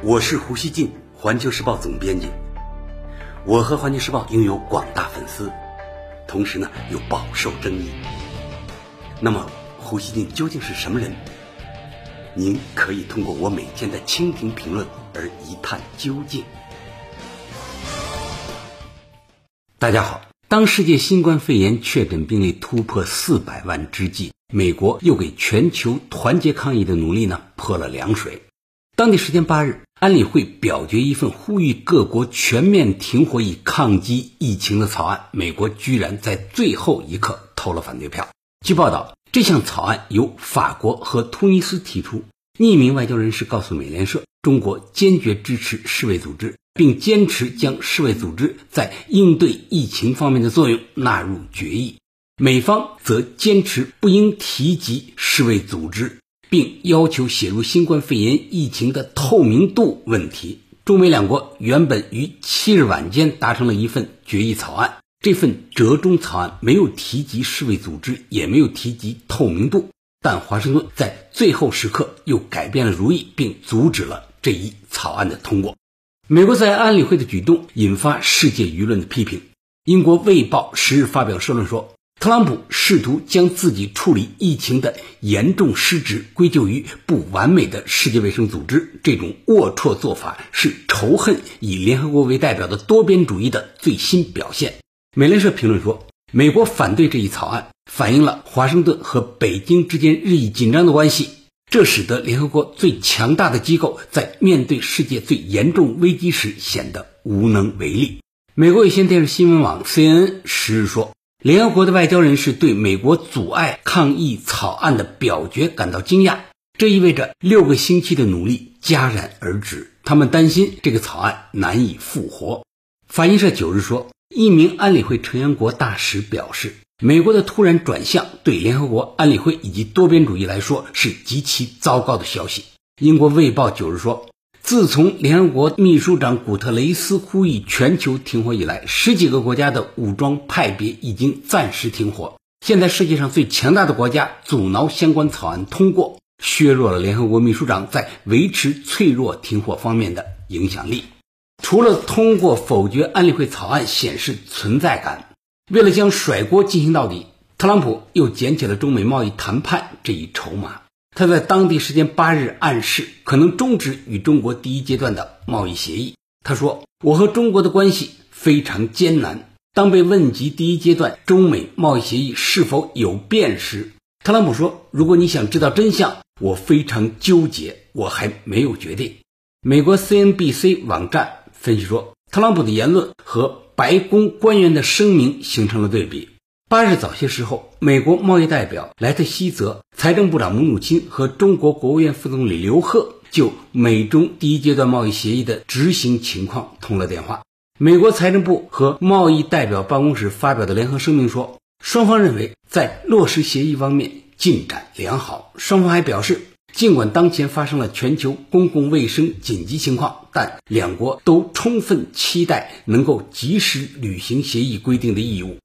我是胡锡进，环球时报总编辑。我和环球时报拥有广大粉丝，同时呢又饱受争议。那么，胡锡进究竟是什么人？您可以通过我每天的蜻蜓评论而一探究竟。大家好，当世界新冠肺炎确诊病例突破四百万之际，美国又给全球团结抗疫的努力呢泼了凉水。当地时间八日。安理会表决一份呼吁各国全面停火以抗击疫情的草案，美国居然在最后一刻投了反对票。据报道，这项草案由法国和突尼斯提出。匿名外交人士告诉美联社，中国坚决支持世卫组织，并坚持将世卫组织在应对疫情方面的作用纳入决议。美方则坚持不应提及世卫组织。并要求写入新冠肺炎疫情的透明度问题。中美两国原本于七日晚间达成了一份决议草案，这份折中草案没有提及世卫组织，也没有提及透明度。但华盛顿在最后时刻又改变了主意，并阻止了这一草案的通过。美国在安理会的举动引发世界舆论的批评。英国《卫报》十日发表社论说。特朗普试图将自己处理疫情的严重失职归咎于不完美的世界卫生组织，这种龌龊做法是仇恨以联合国为代表的多边主义的最新表现。美联社评论说，美国反对这一草案，反映了华盛顿和北京之间日益紧张的关系，这使得联合国最强大的机构在面对世界最严重危机时显得无能为力。美国有线电视新闻网 CNN 十日说。联合国的外交人士对美国阻碍抗议草案的表决感到惊讶，这意味着六个星期的努力戛然而止。他们担心这个草案难以复活。法新社九日说，一名安理会成员国大使表示，美国的突然转向对联合国、安理会以及多边主义来说是极其糟糕的消息。英国卫报九日说。自从联合国秘书长古特雷斯呼吁全球停火以来，十几个国家的武装派别已经暂时停火。现在世界上最强大的国家阻挠相关草案通过，削弱了联合国秘书长在维持脆弱停火方面的影响力。除了通过否决安理会草案显示存在感，为了将甩锅进行到底，特朗普又捡起了中美贸易谈判这一筹码。他在当地时间八日暗示可能终止与中国第一阶段的贸易协议。他说：“我和中国的关系非常艰难。”当被问及第一阶段中美贸易协议是否有变时，特朗普说：“如果你想知道真相，我非常纠结，我还没有决定。”美国 CNBC 网站分析说，特朗普的言论和白宫官员的声明形成了对比。八日早些时候，美国贸易代表莱特希泽、财政部长姆努钦和中国国务院副总理刘鹤就美中第一阶段贸易协议的执行情况通了电话。美国财政部和贸易代表办公室发表的联合声明说，双方认为在落实协议方面进展良好。双方还表示，尽管当前发生了全球公共卫生紧急情况，但两国都充分期待能够及时履行协议规定的义务。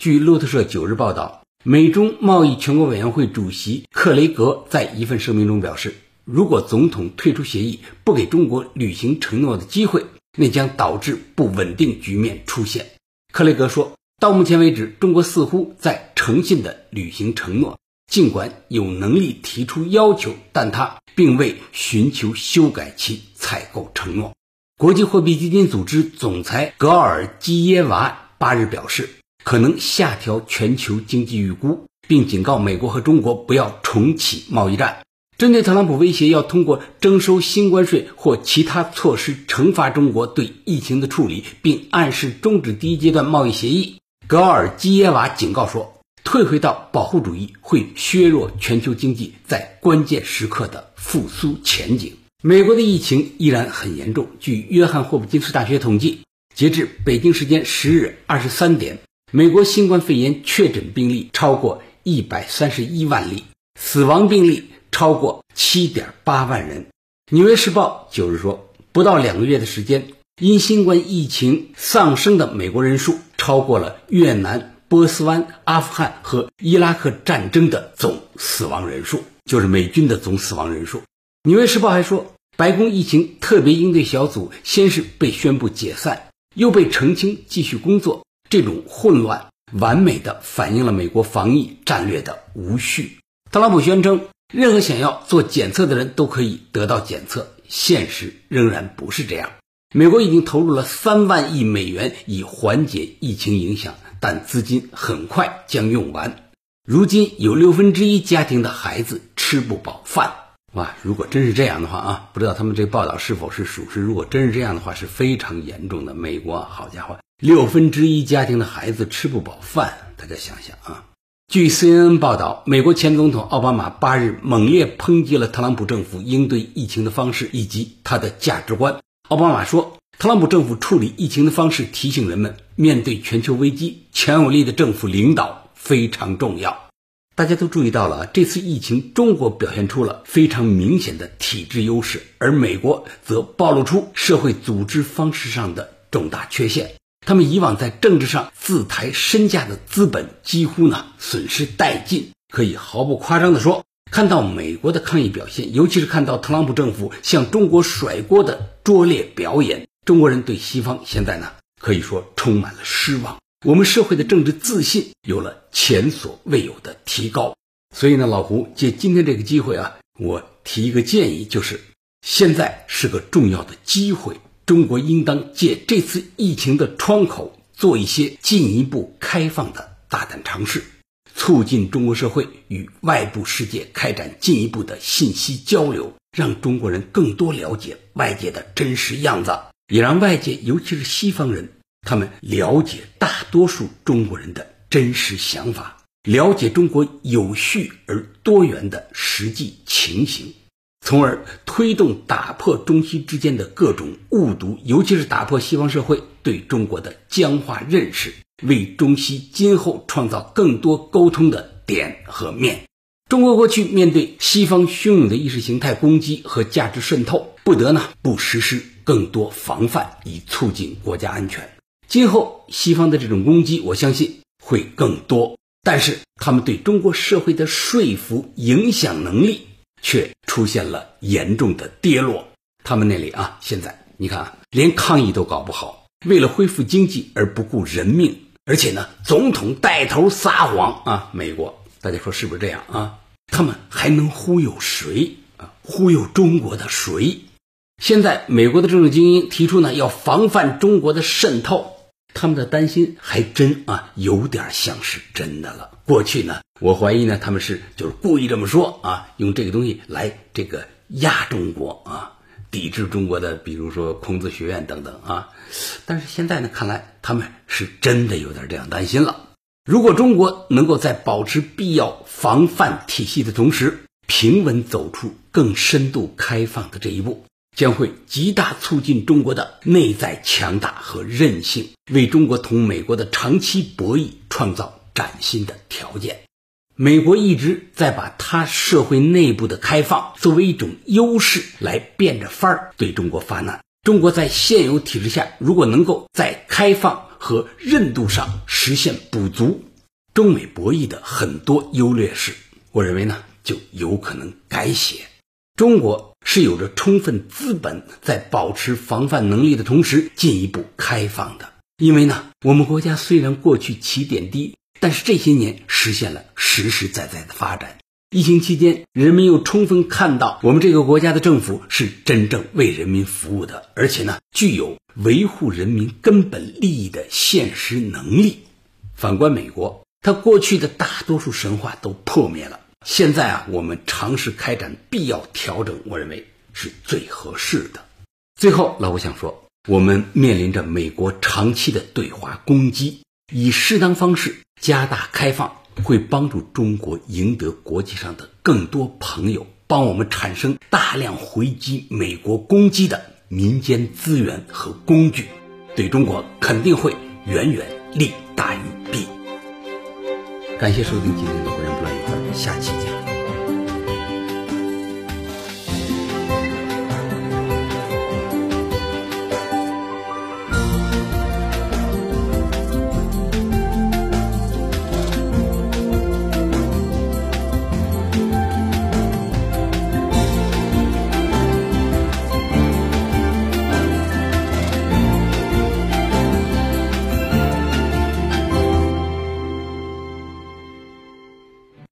据路透社九日报道，美中贸易全国委员会主席克雷格在一份声明中表示，如果总统退出协议，不给中国履行承诺的机会，那将导致不稳定局面出现。克雷格说，到目前为止，中国似乎在诚信地履行承诺，尽管有能力提出要求，但他并未寻求修改其采购承诺。国际货币基金组织总裁格尔基耶娃八日表示。可能下调全球经济预估，并警告美国和中国不要重启贸易战。针对特朗普威胁要通过征收新关税或其他措施惩罚中国对疫情的处理，并暗示终止第一阶段贸易协议，格尔基耶娃警告说，退回到保护主义会削弱全球经济在关键时刻的复苏前景。美国的疫情依然很严重。据约翰霍普金斯大学统计，截至北京时间十日二十三点。美国新冠肺炎确诊病例超过一百三十一万例，死亡病例超过七点八万人。纽约时报九日说，不到两个月的时间，因新冠疫情丧生的美国人数超过了越南、波斯湾、阿富汗和伊拉克战争的总死亡人数，就是美军的总死亡人数。纽约时报还说。白宫疫情特别应对小组先是被宣布解散，又被澄清继续工作，这种混乱完美的反映了美国防疫战略的无序。特朗普宣称，任何想要做检测的人都可以得到检测，现实仍然不是这样。美国已经投入了三万亿美元以缓解疫情影响，但资金很快将用完。如今有六分之一家庭的孩子吃不饱饭，哇！如果真是这样的话啊，不知道他们这个报道是否是属实。如果真是这样的话，是非常严重的。美国，好家伙，六分之一家庭的孩子吃不饱饭，大家想想啊。据 CNN 报道，美国前总统奥巴马八日猛烈抨击了特朗普政府应对疫情的方式以及他的价值观。奥巴马说，特朗普政府处理疫情的方式提醒人们，面对全球危机，强有力的政府领导非常重要。大家都注意到了，这次疫情中国表现出了非常明显的体制优势，而美国则暴露出社会组织方式上的重大缺陷。他们以往在政治上自抬身价的资本几乎呢损失殆尽。可以毫不夸张地说。看到美国的抗议表现，尤其是看到特朗普政府向中国甩锅的拙劣表演，中国人对西方现在呢可以说充满了失望。我们社会的政治自信有了前所未有的提高。所以呢，老胡借今天这个机会啊，我提一个建议，就是现在是个重要的机会，中国应当借这次疫情的窗口，做一些进一步开放的大胆尝试。促进中国社会与外部世界开展进一步的信息交流，让中国人更多了解外界的真实样子，也让外界，尤其是西方人，他们了解大多数中国人的真实想法，了解中国有序而多元的实际情形，从而推动打破中西之间的各种误读，尤其是打破西方社会对中国的僵化认识。为中西今后创造更多沟通的点和面。中国过去面对西方汹涌的意识形态攻击和价值渗透，不得呢不实施更多防范，以促进国家安全。今后西方的这种攻击，我相信会更多，但是他们对中国社会的说服影响能力却出现了严重的跌落。他们那里啊，现在你看啊，连抗疫都搞不好，为了恢复经济而不顾人命。而且呢，总统带头撒谎啊！美国，大家说是不是这样啊？他们还能忽悠谁啊？忽悠中国的谁？现在美国的政治精英提出呢，要防范中国的渗透，他们的担心还真啊，有点像是真的了。过去呢，我怀疑呢，他们是就是故意这么说啊，用这个东西来这个压中国啊。抵制中国的，比如说孔子学院等等啊，但是现在呢，看来他们是真的有点这样担心了。如果中国能够在保持必要防范体系的同时，平稳走出更深度开放的这一步，将会极大促进中国的内在强大和韧性，为中国同美国的长期博弈创造崭新的条件。美国一直在把它社会内部的开放作为一种优势来变着法儿对中国发难。中国在现有体制下，如果能够在开放和韧度上实现补足，中美博弈的很多优劣势，我认为呢就有可能改写。中国是有着充分资本在保持防范能力的同时进一步开放的，因为呢，我们国家虽然过去起点低。但是这些年实现了实实在在的发展。疫情期间，人们又充分看到我们这个国家的政府是真正为人民服务的，而且呢，具有维护人民根本利益的现实能力。反观美国，它过去的大多数神话都破灭了。现在啊，我们尝试开展必要调整，我认为是最合适的。最后，老吴想说，我们面临着美国长期的对华攻击，以适当方式。加大开放会帮助中国赢得国际上的更多朋友，帮我们产生大量回击美国攻击的民间资源和工具，对中国肯定会远远利大于弊。感谢收听今天的《国人不乱语》，下期见。